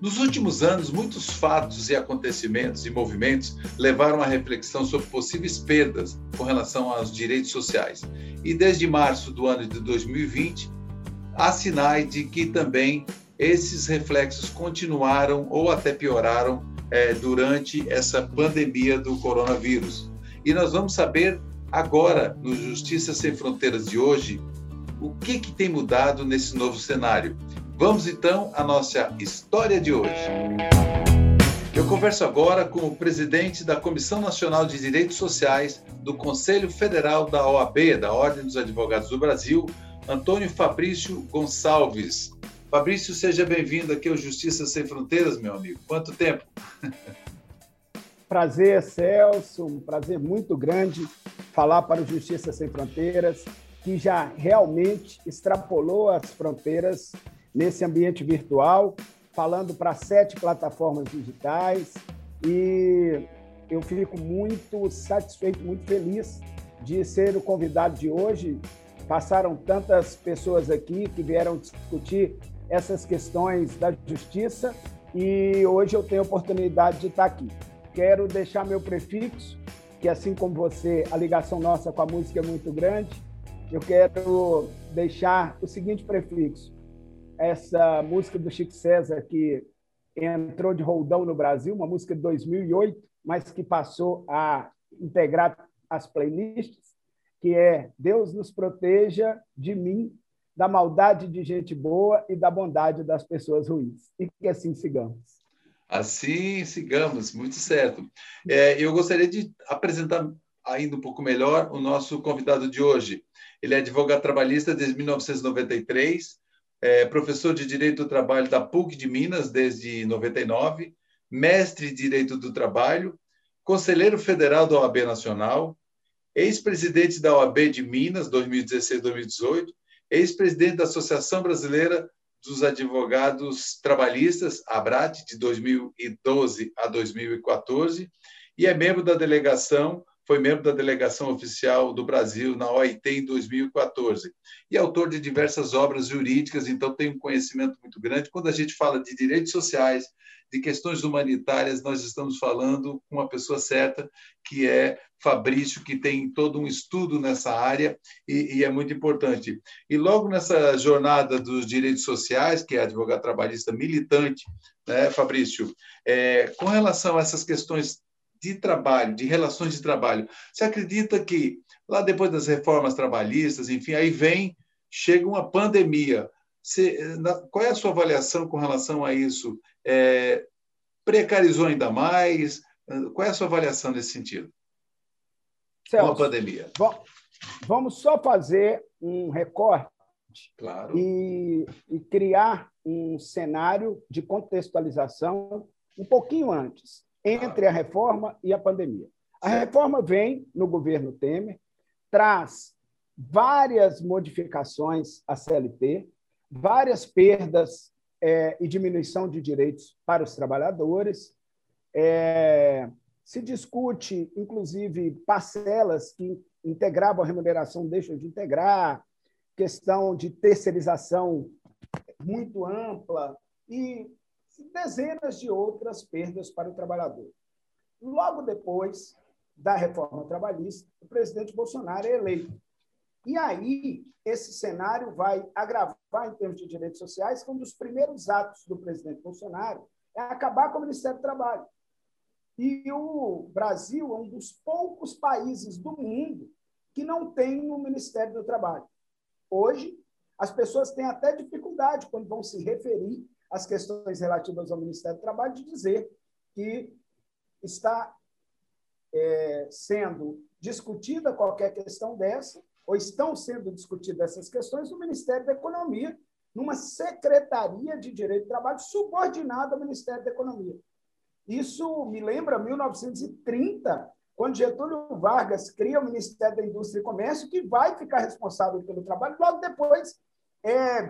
Nos últimos anos, muitos fatos e acontecimentos e movimentos levaram à reflexão sobre possíveis perdas com relação aos direitos sociais. E desde março do ano de 2020, há sinais de que também esses reflexos continuaram ou até pioraram é, durante essa pandemia do coronavírus. E nós vamos saber agora, no Justiça Sem Fronteiras de hoje, o que, que tem mudado nesse novo cenário. Vamos então à nossa história de hoje. Eu converso agora com o presidente da Comissão Nacional de Direitos Sociais do Conselho Federal da OAB, da Ordem dos Advogados do Brasil, Antônio Fabrício Gonçalves. Fabrício, seja bem-vindo aqui ao Justiça Sem Fronteiras, meu amigo. Quanto tempo? Prazer, Celso, um prazer muito grande falar para o Justiça Sem Fronteiras, que já realmente extrapolou as fronteiras nesse ambiente virtual, falando para sete plataformas digitais. E eu fico muito satisfeito, muito feliz de ser o convidado de hoje. Passaram tantas pessoas aqui que vieram discutir essas questões da justiça e hoje eu tenho a oportunidade de estar aqui. Quero deixar meu prefixo, que assim como você, a ligação nossa com a música é muito grande. Eu quero deixar o seguinte prefixo: essa música do Chico César que entrou de roldão no Brasil, uma música de 2008, mas que passou a integrar as playlists, que é Deus nos proteja de mim, da maldade de gente boa e da bondade das pessoas ruins. E que assim sigamos. Assim sigamos, muito certo. É, eu gostaria de apresentar ainda um pouco melhor o nosso convidado de hoje. Ele é advogado trabalhista desde 1993, é professor de Direito do Trabalho da PUC de Minas desde 99, mestre em Direito do Trabalho, conselheiro federal da OAB Nacional, ex-presidente da OAB de Minas 2016-2018, ex-presidente da Associação Brasileira dos Advogados Trabalhistas, ABRAT, de 2012 a 2014, e é membro da delegação foi membro da delegação oficial do Brasil na OIT em 2014 e autor de diversas obras jurídicas, então tem um conhecimento muito grande. Quando a gente fala de direitos sociais, de questões humanitárias, nós estamos falando com uma pessoa certa, que é Fabrício, que tem todo um estudo nessa área e, e, é muito importante. E logo nessa jornada dos direitos sociais, que é advogado trabalhista militante, né, Fabrício, é, com relação a essas questões de trabalho, de relações de trabalho. Você acredita que lá depois das reformas trabalhistas, enfim, aí vem, chega uma pandemia. Você, na, qual é a sua avaliação com relação a isso? É, precarizou ainda mais? Qual é a sua avaliação nesse sentido? Celso, com a pandemia. Bom, vamos só fazer um recorte claro. e, e criar um cenário de contextualização um pouquinho antes entre a reforma e a pandemia. A reforma vem no governo Temer, traz várias modificações à CLT, várias perdas é, e diminuição de direitos para os trabalhadores. É, se discute, inclusive, parcelas que integravam a remuneração deixam de integrar, questão de terceirização muito ampla e dezenas de outras perdas para o trabalhador. Logo depois da reforma trabalhista, o presidente Bolsonaro é eleito. E aí, esse cenário vai agravar em termos de direitos sociais, que um dos primeiros atos do presidente Bolsonaro é acabar com o Ministério do Trabalho. E o Brasil é um dos poucos países do mundo que não tem um Ministério do Trabalho. Hoje, as pessoas têm até dificuldade quando vão se referir as questões relativas ao Ministério do Trabalho, de dizer que está é, sendo discutida qualquer questão dessa, ou estão sendo discutidas essas questões no Ministério da Economia, numa Secretaria de Direito do Trabalho subordinada ao Ministério da Economia. Isso me lembra 1930, quando Getúlio Vargas cria o Ministério da Indústria e Comércio, que vai ficar responsável pelo trabalho, logo depois é,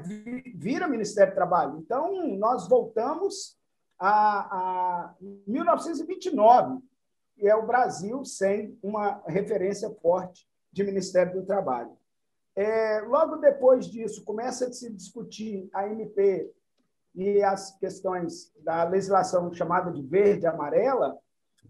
vira Ministério do Trabalho. Então, nós voltamos a, a 1929, e é o Brasil sem uma referência forte de Ministério do Trabalho. É, logo depois disso, começa a se discutir a MP e as questões da legislação chamada de verde amarela,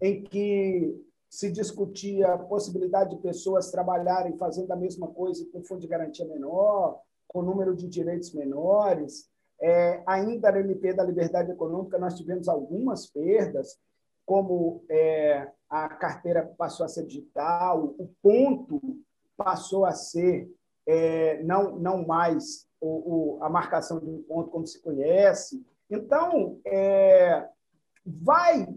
em que se discutia a possibilidade de pessoas trabalharem fazendo a mesma coisa com fundo de garantia menor, com número de direitos menores. É, ainda na MP da Liberdade Econômica, nós tivemos algumas perdas, como é, a carteira passou a ser digital, o ponto passou a ser é, não, não mais o, o, a marcação de um ponto como se conhece. Então, é, vai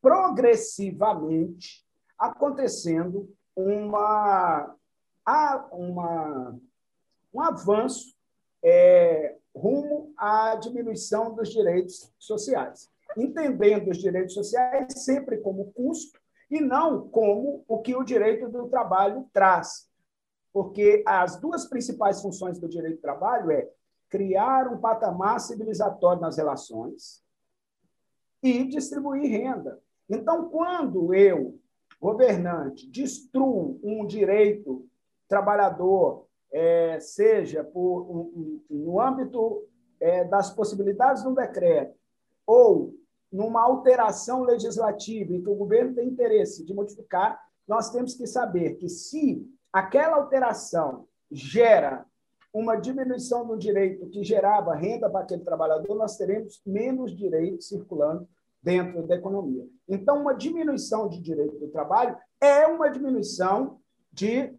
progressivamente acontecendo uma, uma, um avanço é, rumo à diminuição dos direitos sociais, entendendo os direitos sociais sempre como custo e não como o que o direito do trabalho traz. Porque as duas principais funções do direito do trabalho é criar um patamar civilizatório nas relações e distribuir renda. Então, quando eu, governante, destruo um direito trabalhador, é, seja por, um, um, no âmbito é, das possibilidades do decreto ou numa alteração legislativa em que o governo tem interesse de modificar, nós temos que saber que se aquela alteração gera uma diminuição do direito que gerava renda para aquele trabalhador, nós teremos menos direitos circulando dentro da economia. Então, uma diminuição de direito do trabalho é uma diminuição de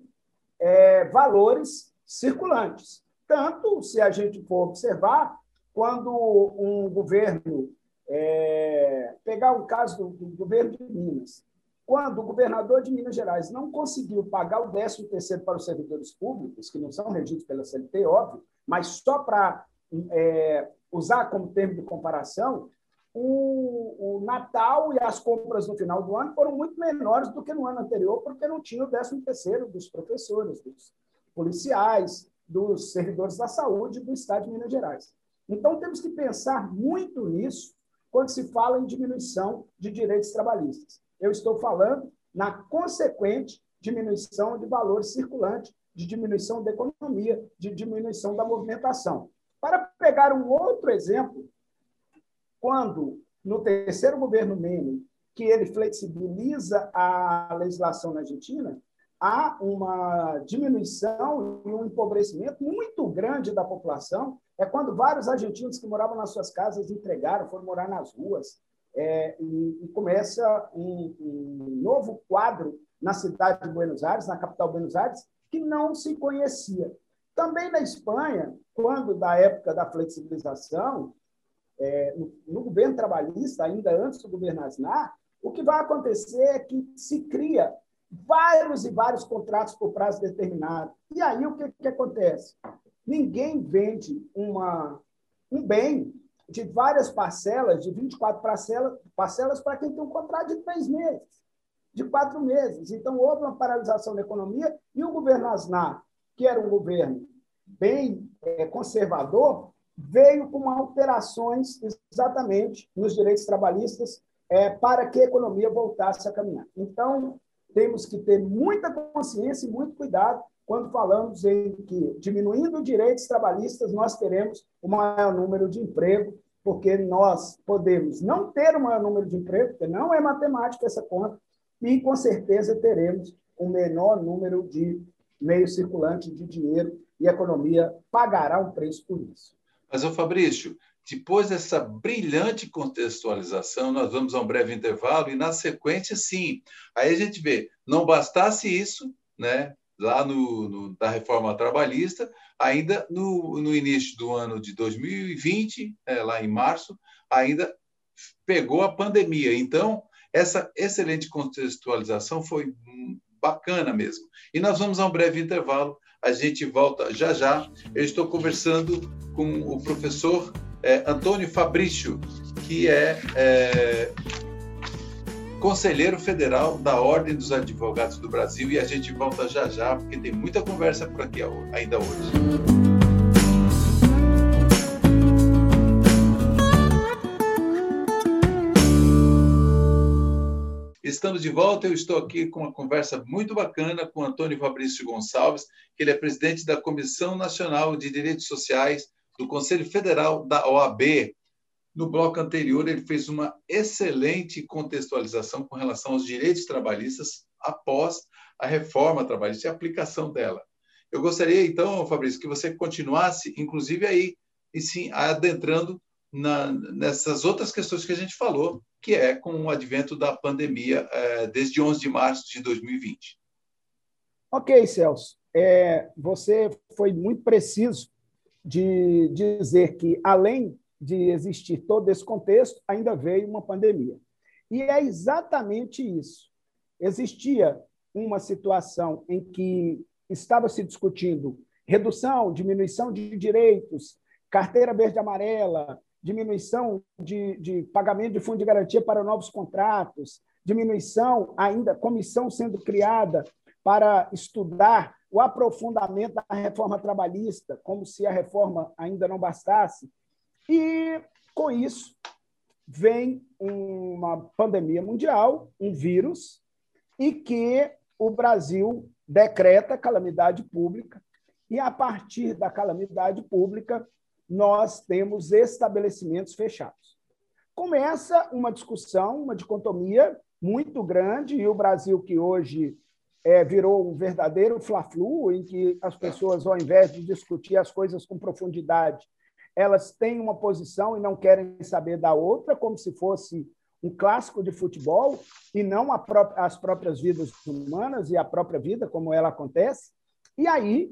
é, valores circulantes. Tanto se a gente for observar, quando um governo, é, pegar o caso do, do, governo de Minas, quando o governador de Minas Gerais não conseguiu pagar o 13 terceiro para os servidores públicos, que não são regidos pela CLT, óbvio, mas só para é, usar como termo de comparação, o, o, Natal e as compras no final do ano foram muito menores do que no ano anterior, porque não tinha o 13 terceiro dos professores, dos policiais, dos servidores da saúde do Estado de Minas Gerais. Então, temos que pensar muito nisso quando se fala em diminuição de direitos trabalhistas. Eu estou falando na consequente diminuição de valores circulantes, de diminuição da economia, de diminuição da movimentação. Para pegar um outro exemplo, quando, no terceiro governo Menem, que ele flexibiliza a legislação na Argentina, há uma diminuição e um empobrecimento muito grande da população. É quando vários argentinos que moravam nas suas casas entregaram, foram morar nas ruas. É, e, e, começa um, um, novo quadro na cidade de Buenos Aires, na capital de Buenos Aires, que não se conhecia. Também na Espanha, quando da época da flexibilização, é, no, no, governo trabalhista, ainda antes do governo Aznar, o que vai acontecer é que se cria vários e vários contratos por prazo determinado. E aí o que, que acontece? Ninguém vende uma, um bem de várias parcelas, de 24 parcelas, parcelas para quem tem um contrato de três meses, de quatro meses. Então, houve uma paralisação da economia e o governo Aznar, que era um governo bem é, conservador, veio com alterações exatamente nos direitos trabalhistas é, para que a economia voltasse a caminhar. Então, temos que ter muita consciência e muito cuidado quando falamos em que, diminuindo direitos trabalhistas, nós teremos o maior número de emprego, porque nós podemos não ter o maior número de emprego, porque não é matemática essa conta, e com certeza teremos o menor número de meios circulantes de dinheiro e a economia pagará um preço por isso. Mas, ô Fabrício, depois dessa brilhante contextualização, nós vamos a um breve intervalo e, na sequência, sim. Aí a gente vê, não bastasse isso, né, lá no, no da reforma trabalhista, ainda no, no início do ano de 2020, é, lá em março, ainda pegou a pandemia. Então, essa excelente contextualização foi bacana mesmo. E nós vamos a um breve intervalo a gente volta já já. Eu estou conversando com o professor é, Antônio Fabrício, que é, é conselheiro federal da Ordem dos Advogados do Brasil, e a gente volta já já, porque tem muita conversa por aqui ainda hoje. Estamos de volta. Eu estou aqui com uma conversa muito bacana com Antônio Fabrício Gonçalves, que ele é presidente da Comissão Nacional de Direitos Sociais do Conselho Federal da OAB. No bloco anterior, ele fez uma excelente contextualização com relação aos direitos trabalhistas após a reforma trabalhista e a aplicação dela. Eu gostaria, então, Fabrício, que você continuasse, inclusive aí, e sim, adentrando na, nessas outras questões que a gente falou, que é com o advento da pandemia é, desde 11 de março de 2020. Ok, Celso. É, você foi muito preciso de dizer que, além de existir todo esse contexto, ainda veio uma pandemia. E é exatamente isso. Existia uma situação em que estava se discutindo redução, diminuição de direitos, carteira verde amarela, diminuição de, de pagamento de fundo de garantia para novos contratos, diminuição ainda, comissão sendo criada para estudar o aprofundamento da reforma trabalhista, como se a reforma ainda não bastasse. E, com isso, vem uma pandemia mundial, um vírus, e que o Brasil decreta calamidade pública, e, a partir da calamidade pública, nós temos estabelecimentos fechados. Começa uma discussão, uma dicotomia muito grande, e o Brasil, que hoje é, virou um verdadeiro fla-flu, em que as pessoas, ao invés de discutir as coisas com profundidade, elas têm uma posição e não querem saber da outra, como se fosse um clássico de futebol, e não pró as próprias vidas humanas e a própria vida, como ela acontece. E aí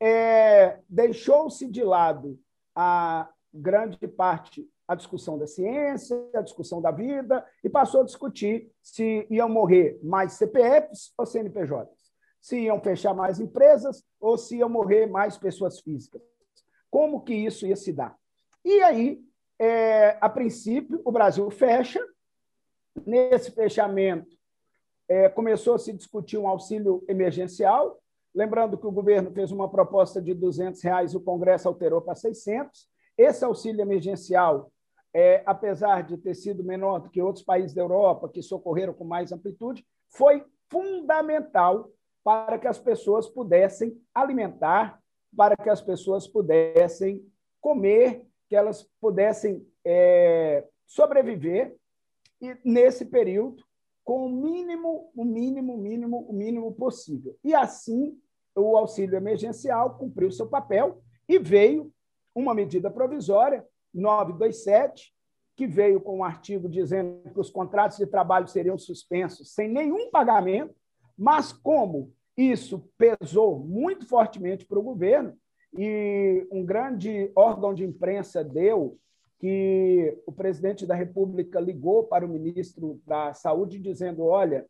é, deixou-se de lado a grande parte a discussão da ciência, a discussão da vida, e passou a discutir se iam morrer mais CPFs ou CNPJs, se iam fechar mais empresas ou se iam morrer mais pessoas físicas. Como que isso ia se dar? E aí, é, a princípio, o Brasil fecha. Nesse fechamento, é, começou a se discutir um auxílio emergencial, lembrando que o governo fez uma proposta de 200 reais, o Congresso alterou para 600. Esse auxílio emergencial é, apesar de ter sido menor do que outros países da Europa, que socorreram com mais amplitude, foi fundamental para que as pessoas pudessem alimentar, para que as pessoas pudessem comer, que elas pudessem é, sobreviver e nesse período com o mínimo, o mínimo, mínimo, o mínimo possível. E assim o auxílio emergencial cumpriu seu papel e veio uma medida provisória 927, que veio com um artigo dizendo que os contratos de trabalho seriam suspensos sem nenhum pagamento, mas como isso pesou muito fortemente para o governo, e um grande órgão de imprensa deu que o presidente da República ligou para o ministro da Saúde dizendo: olha,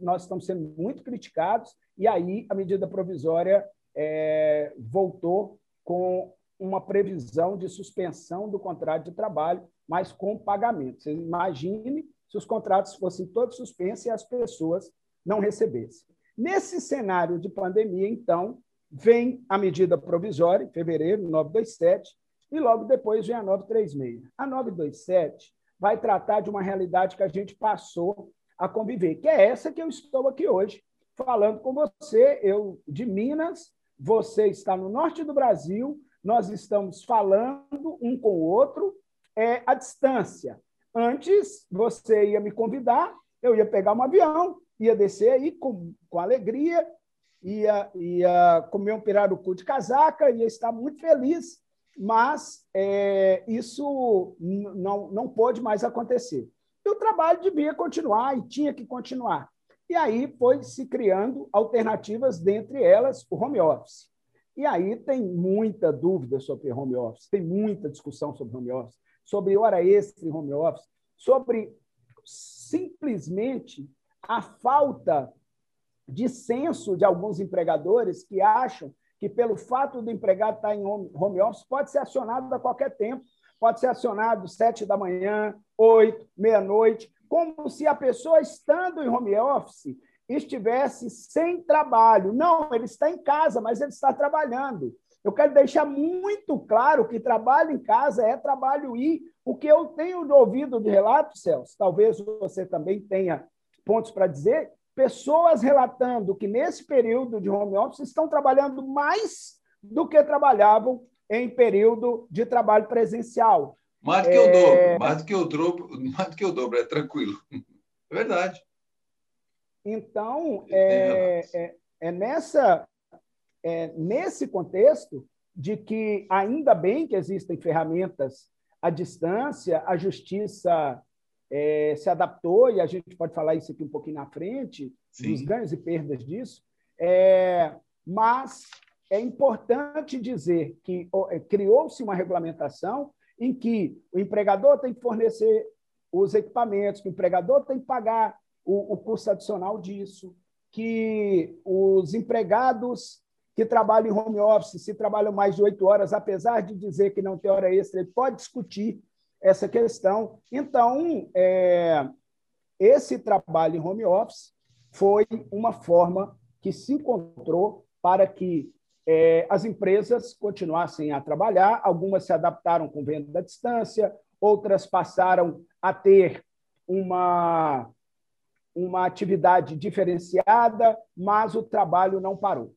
nós estamos sendo muito criticados, e aí a medida provisória é, voltou com uma previsão de suspensão do contrato de trabalho, mas com pagamento. Você imagine se os contratos fossem todos suspensos e as pessoas não recebessem. Nesse cenário de pandemia, então, vem a medida provisória, em fevereiro, 927, e logo depois vem a 936. A 927 vai tratar de uma realidade que a gente passou a conviver, que é essa que eu estou aqui hoje, falando com você, eu de Minas, você está no norte do Brasil, nós estamos falando um com o outro é, à distância. Antes, você ia me convidar, eu ia pegar um avião, ia descer aí com, com alegria, ia, ia comer um pirarucu de casaca, ia estar muito feliz, mas é, isso não, não pôde mais acontecer. E o trabalho devia continuar e tinha que continuar. E aí foi se criando alternativas, dentre elas o home office. E aí tem muita dúvida sobre home office, tem muita discussão sobre home office, sobre hora extra em home office, sobre simplesmente a falta de senso de alguns empregadores que acham que, pelo fato do empregado estar em home office, pode ser acionado a qualquer tempo, pode ser acionado sete da manhã, oito, meia-noite, como se a pessoa estando em home office estivesse sem trabalho. Não, ele está em casa, mas ele está trabalhando. Eu quero deixar muito claro que trabalho em casa é trabalho e o que eu tenho ouvido de relatos, Celso, talvez você também tenha pontos para dizer, pessoas relatando que nesse período de home office estão trabalhando mais do que trabalhavam em período de trabalho presencial. Mais do que é... o dobro, mais do que o dobro, mais do que o dobro, é tranquilo. É verdade. Então, é, é, é, nessa, é nesse contexto de que ainda bem que existem ferramentas à distância, a justiça é, se adaptou, e a gente pode falar isso aqui um pouquinho na frente, Sim. dos ganhos e perdas disso, é, mas é importante dizer que é, criou-se uma regulamentação em que o empregador tem que fornecer os equipamentos, que o empregador tem que pagar o, o custo adicional disso, que os empregados que trabalham em home office, se trabalham mais de oito horas, apesar de dizer que não tem hora extra, ele pode discutir essa questão. Então, é, esse trabalho em home office foi uma forma que se encontrou para que é, as empresas continuassem a trabalhar, algumas se adaptaram com venda à distância, outras passaram a ter uma, uma atividade diferenciada, mas o trabalho não parou.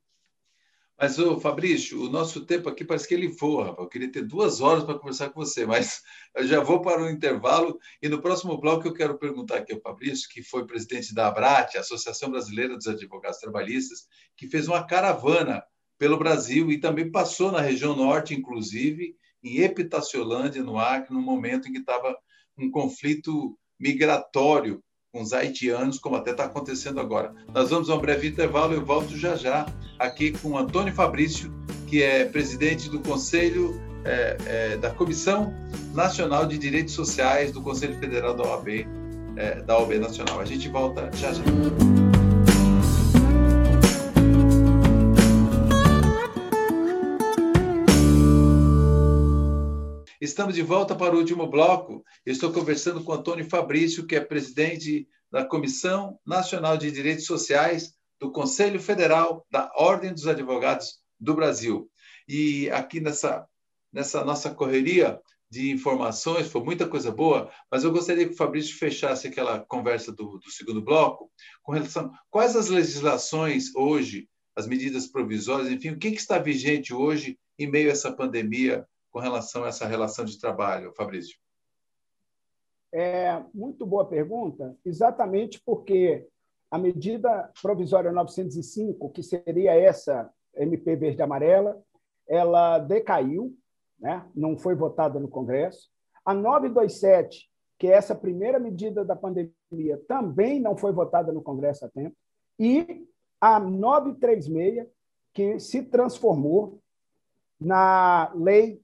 Mas, ô, Fabrício, o nosso tempo aqui parece que ele voa. Eu queria ter duas horas para conversar com você, mas eu já vou para o intervalo. E no próximo bloco eu quero perguntar aqui ao Fabrício, que foi presidente da ABRAT, Associação Brasileira dos Advogados Trabalhistas, que fez uma caravana pelo Brasil e também passou na região norte, inclusive, em Epitaciolândia, no Acre, no momento em que estava um conflito migratório com os haitianos, como até está acontecendo agora. Nós vamos a um breve intervalo eu volto já já aqui com Antônio Fabrício, que é presidente do Conselho é, é, da Comissão Nacional de Direitos Sociais do Conselho Federal da OAB, é, da OAB Nacional. A gente volta já já. Estamos de volta para o último bloco. estou conversando com Antônio Fabrício, que é presidente da Comissão Nacional de Direitos Sociais do Conselho Federal da Ordem dos Advogados do Brasil. E aqui nessa, nessa nossa correria de informações, foi muita coisa boa, mas eu gostaria que o Fabrício fechasse aquela conversa do, do segundo bloco com relação a quais as legislações hoje, as medidas provisórias, enfim, o que, que está vigente hoje em meio a essa pandemia com relação a essa relação de trabalho, Fabrício? É muito boa pergunta, exatamente porque a medida provisória 905, que seria essa MP verde amarela, ela decaiu, né? não foi votada no Congresso. A 927, que é essa primeira medida da pandemia, também não foi votada no Congresso a tempo. E a 936, que se transformou na Lei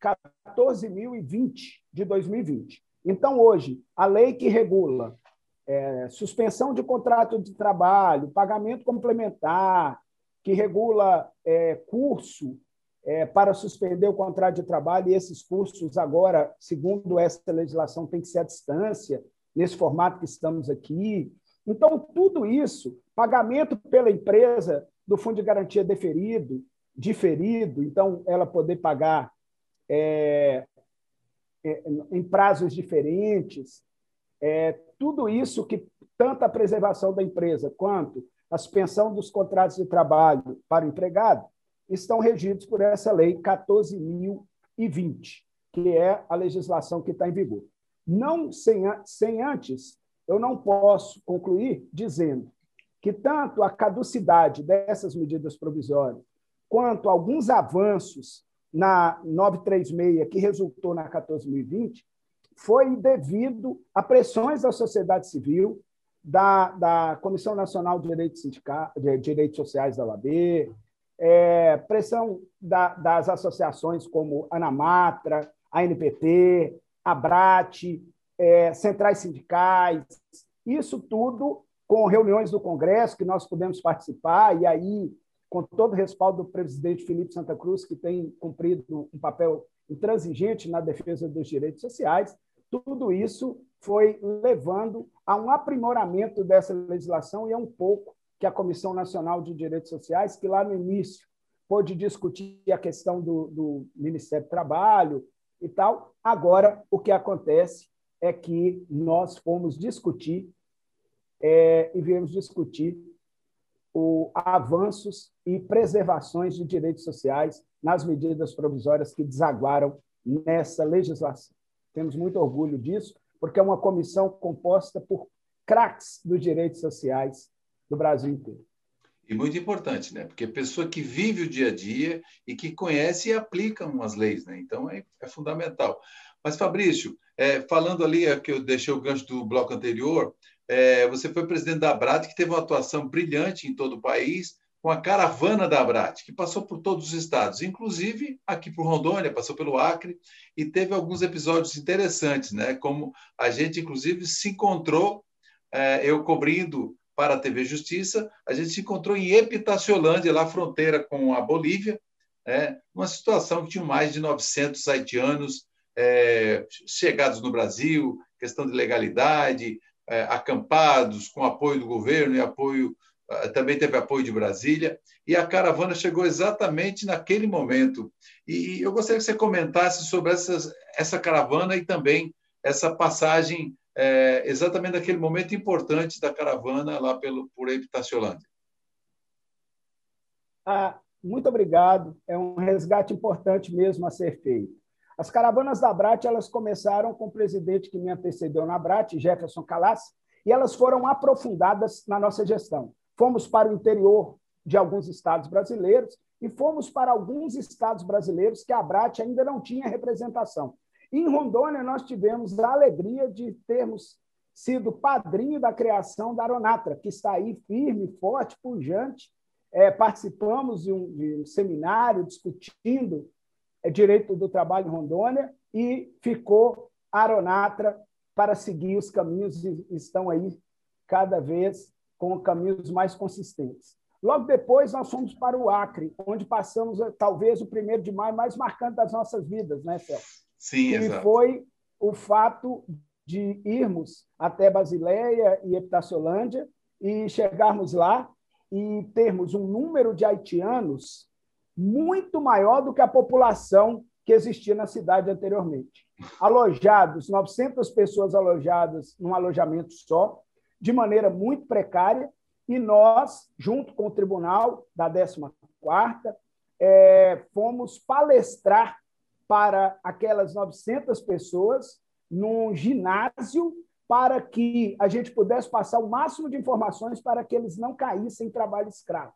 14.020 de 2020. Então, hoje, a lei que regula é, suspensão de contrato de trabalho, pagamento complementar, que regula é, curso é, para suspender o contrato de trabalho, e esses cursos, agora, segundo essa legislação, tem que ser à distância, nesse formato que estamos aqui. Então, tudo isso, pagamento pela empresa do Fundo de Garantia deferido, diferido, então, ela poder pagar é, é, em prazos diferentes. É, tudo isso que tanto a preservação da empresa quanto a suspensão dos contratos de trabalho para o empregado estão regidos por essa lei 14.020, que é a legislação que está em vigor. Não sem, sem antes, eu não posso concluir dizendo que tanto a caducidade dessas medidas provisórias quanto alguns avanços na 936, que resultou na 14.020, foi devido a pressões da sociedade civil, da, da Comissão Nacional de Direitos, de Direitos Sociais da OAB, é, pressão da, das associações como Anamatra, a NPT, a é, centrais sindicais, isso tudo com reuniões do Congresso que nós pudemos participar, e aí com todo o respaldo do presidente Felipe Santa Cruz, que tem cumprido um papel intransigente na defesa dos direitos sociais, tudo isso foi levando a um aprimoramento dessa legislação e é um pouco que a Comissão Nacional de Direitos Sociais, que lá no início pôde discutir a questão do, do Ministério do Trabalho e tal, agora o que acontece é que nós fomos discutir é, e viemos discutir o, avanços e preservações de direitos sociais nas medidas provisórias que desaguaram nessa legislação. Temos muito orgulho disso, porque é uma comissão composta por craques dos direitos sociais do Brasil inteiro. E muito importante, né? Porque pessoa que vive o dia a dia e que conhece e aplica umas leis, né? Então é, é fundamental. Mas, Fabrício, é, falando ali, é, que eu deixei o gancho do bloco anterior, é, você foi presidente da Abrat, que teve uma atuação brilhante em todo o país, com a caravana da Abrat, que passou por todos os estados, inclusive aqui por Rondônia, passou pelo Acre, e teve alguns episódios interessantes, né? como a gente, inclusive, se encontrou, é, eu cobrindo para a TV Justiça, a gente se encontrou em Epitaciolândia, lá fronteira com a Bolívia, né? uma situação que tinha mais de 900 haitianos é, chegados no Brasil, questão de legalidade, é, acampados, com apoio do governo e apoio é, também teve apoio de Brasília, e a caravana chegou exatamente naquele momento. E eu gostaria que você comentasse sobre essas, essa caravana e também essa passagem é, exatamente naquele momento importante da caravana lá pelo, por Epitaciolândia. Ah, muito obrigado. É um resgate importante mesmo a ser feito. As caravanas da Brat elas começaram com o presidente que me antecedeu na Brat, Jefferson Calas, e elas foram aprofundadas na nossa gestão. Fomos para o interior de alguns estados brasileiros e fomos para alguns estados brasileiros que a Brat ainda não tinha representação. Em Rondônia, nós tivemos a alegria de termos sido padrinho da criação da Aronatra, que está aí firme, forte, pujante. É, participamos de um, de um, seminário discutindo direito do trabalho em Rondônia e ficou a Aronatra para seguir os caminhos e estão aí cada vez com caminhos mais consistentes. Logo depois, nós fomos para o Acre, onde passamos talvez o primeiro de maio mais marcante das nossas vidas, né, Celso? Sim, e exato. foi o fato de irmos até Basileia e Epitaciolândia e chegarmos lá e termos um número de haitianos muito maior do que a população que existia na cidade anteriormente. Alojados, 900 pessoas alojadas num alojamento só, de maneira muito precária, e nós, junto com o tribunal da 14ª, é, fomos palestrar para aquelas 900 pessoas num ginásio para que a gente pudesse passar o máximo de informações para que eles não caíssem em trabalho escravo.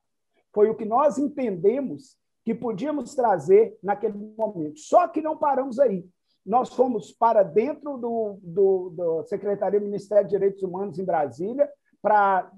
Foi o que nós entendemos que podíamos trazer naquele momento. Só que não paramos aí. Nós fomos para dentro do, do, do Secretaria do Ministério de Direitos Humanos em Brasília para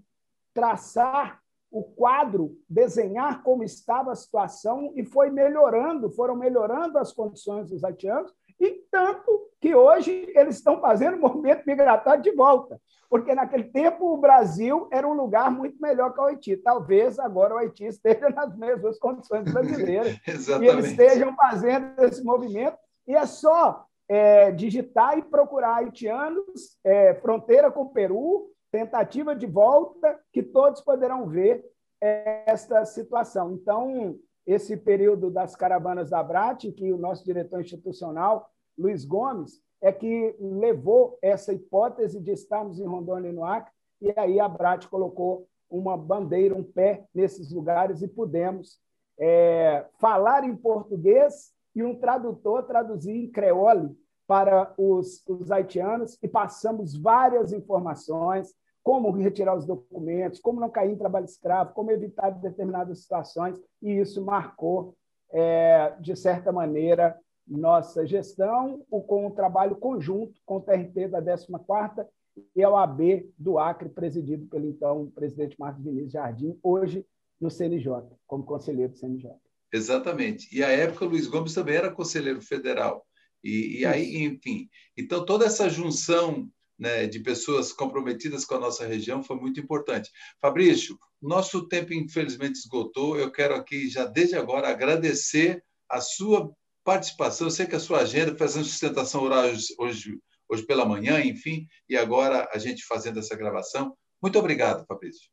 traçar o quadro, desenhar como estava a situação e foi melhorando, foram melhorando as condições dos haitianos, e tanto que hoje eles estão fazendo o movimento migratório de volta, porque naquele tempo o Brasil era um lugar muito melhor que o Haiti. Talvez agora o Haiti esteja nas mesmas condições brasileiras e eles estejam fazendo esse movimento, e é só é, digitar e procurar haitianos, é, fronteira com o Peru, tentativa de volta, que todos poderão ver esta situação. Então, esse período das caravanas da Brat, que o nosso diretor institucional, Luiz Gomes, é que levou essa hipótese de estarmos em Rondônia e no Acre, e aí a Brat colocou uma bandeira, um pé nesses lugares e pudemos é, falar em português e um tradutor traduzir em creole para os, os haitianos e passamos várias informações, como retirar os documentos, como não cair em trabalho escravo, como evitar determinadas situações, e isso marcou, é, de certa maneira, nossa gestão, com o trabalho conjunto com o TRT da 14ª e a OAB do Acre, presidido pelo então presidente Marcos Vinícius Jardim, hoje no CNJ, como conselheiro do CNJ. Exatamente. E à época, Luiz Gomes também era conselheiro federal. E, e aí, enfim, então toda essa junção né, de pessoas comprometidas com a nossa região foi muito importante. Fabrício, nosso tempo infelizmente esgotou. Eu quero aqui já desde agora agradecer a sua participação. Eu sei que a sua agenda fazendo sustentação oral hoje, hoje pela manhã, enfim, e agora a gente fazendo essa gravação. Muito obrigado, Fabrício.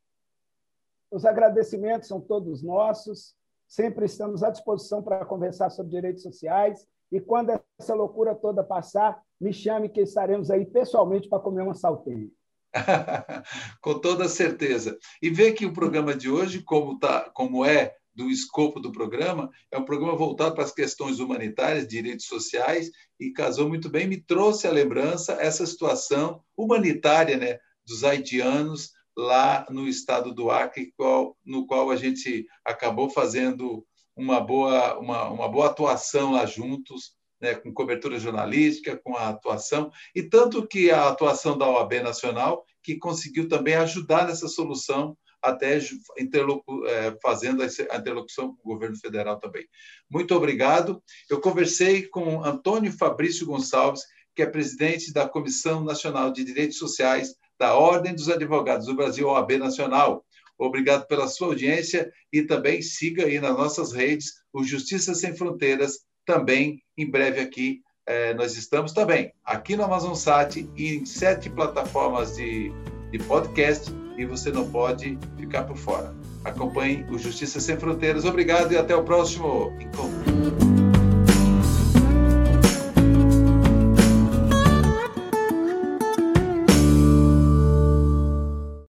Os agradecimentos são todos nossos. Sempre estamos à disposição para conversar sobre direitos sociais. E quando essa loucura toda passar, me chame que estaremos aí pessoalmente para comer uma salteira. Com toda certeza. E ver que o programa de hoje, como, tá, como é do escopo do programa, é um programa voltado para as questões humanitárias, direitos sociais, e casou muito bem, me trouxe à lembrança essa situação humanitária né, dos haitianos lá no estado do Acre, no qual a gente acabou fazendo uma boa, uma, uma boa atuação lá juntos, né, com cobertura jornalística, com a atuação, e tanto que a atuação da OAB Nacional, que conseguiu também ajudar nessa solução, até é, fazendo a interlocução com o governo federal também. Muito obrigado. Eu conversei com Antônio Fabrício Gonçalves, que é presidente da Comissão Nacional de Direitos Sociais da Ordem dos Advogados do Brasil, OAB Nacional. Obrigado pela sua audiência e também siga aí nas nossas redes o Justiça Sem Fronteiras, também em breve aqui. É, nós estamos também aqui no Amazon Sat e em sete plataformas de, de podcast e você não pode ficar por fora. Acompanhe o Justiça Sem Fronteiras. Obrigado e até o próximo encontro.